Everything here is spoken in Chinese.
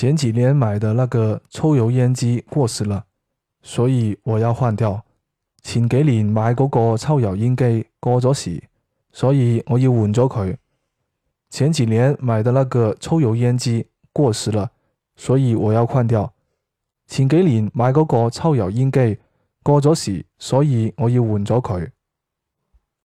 前几年买的那个抽油烟机过时了，所以我要换掉。前几年买嗰个抽油烟机过咗时，所以我要换咗佢。前几年买的那个抽油烟机过时了，所以我要换掉。前几年买嗰个抽油烟机过咗时，所以我要换咗佢。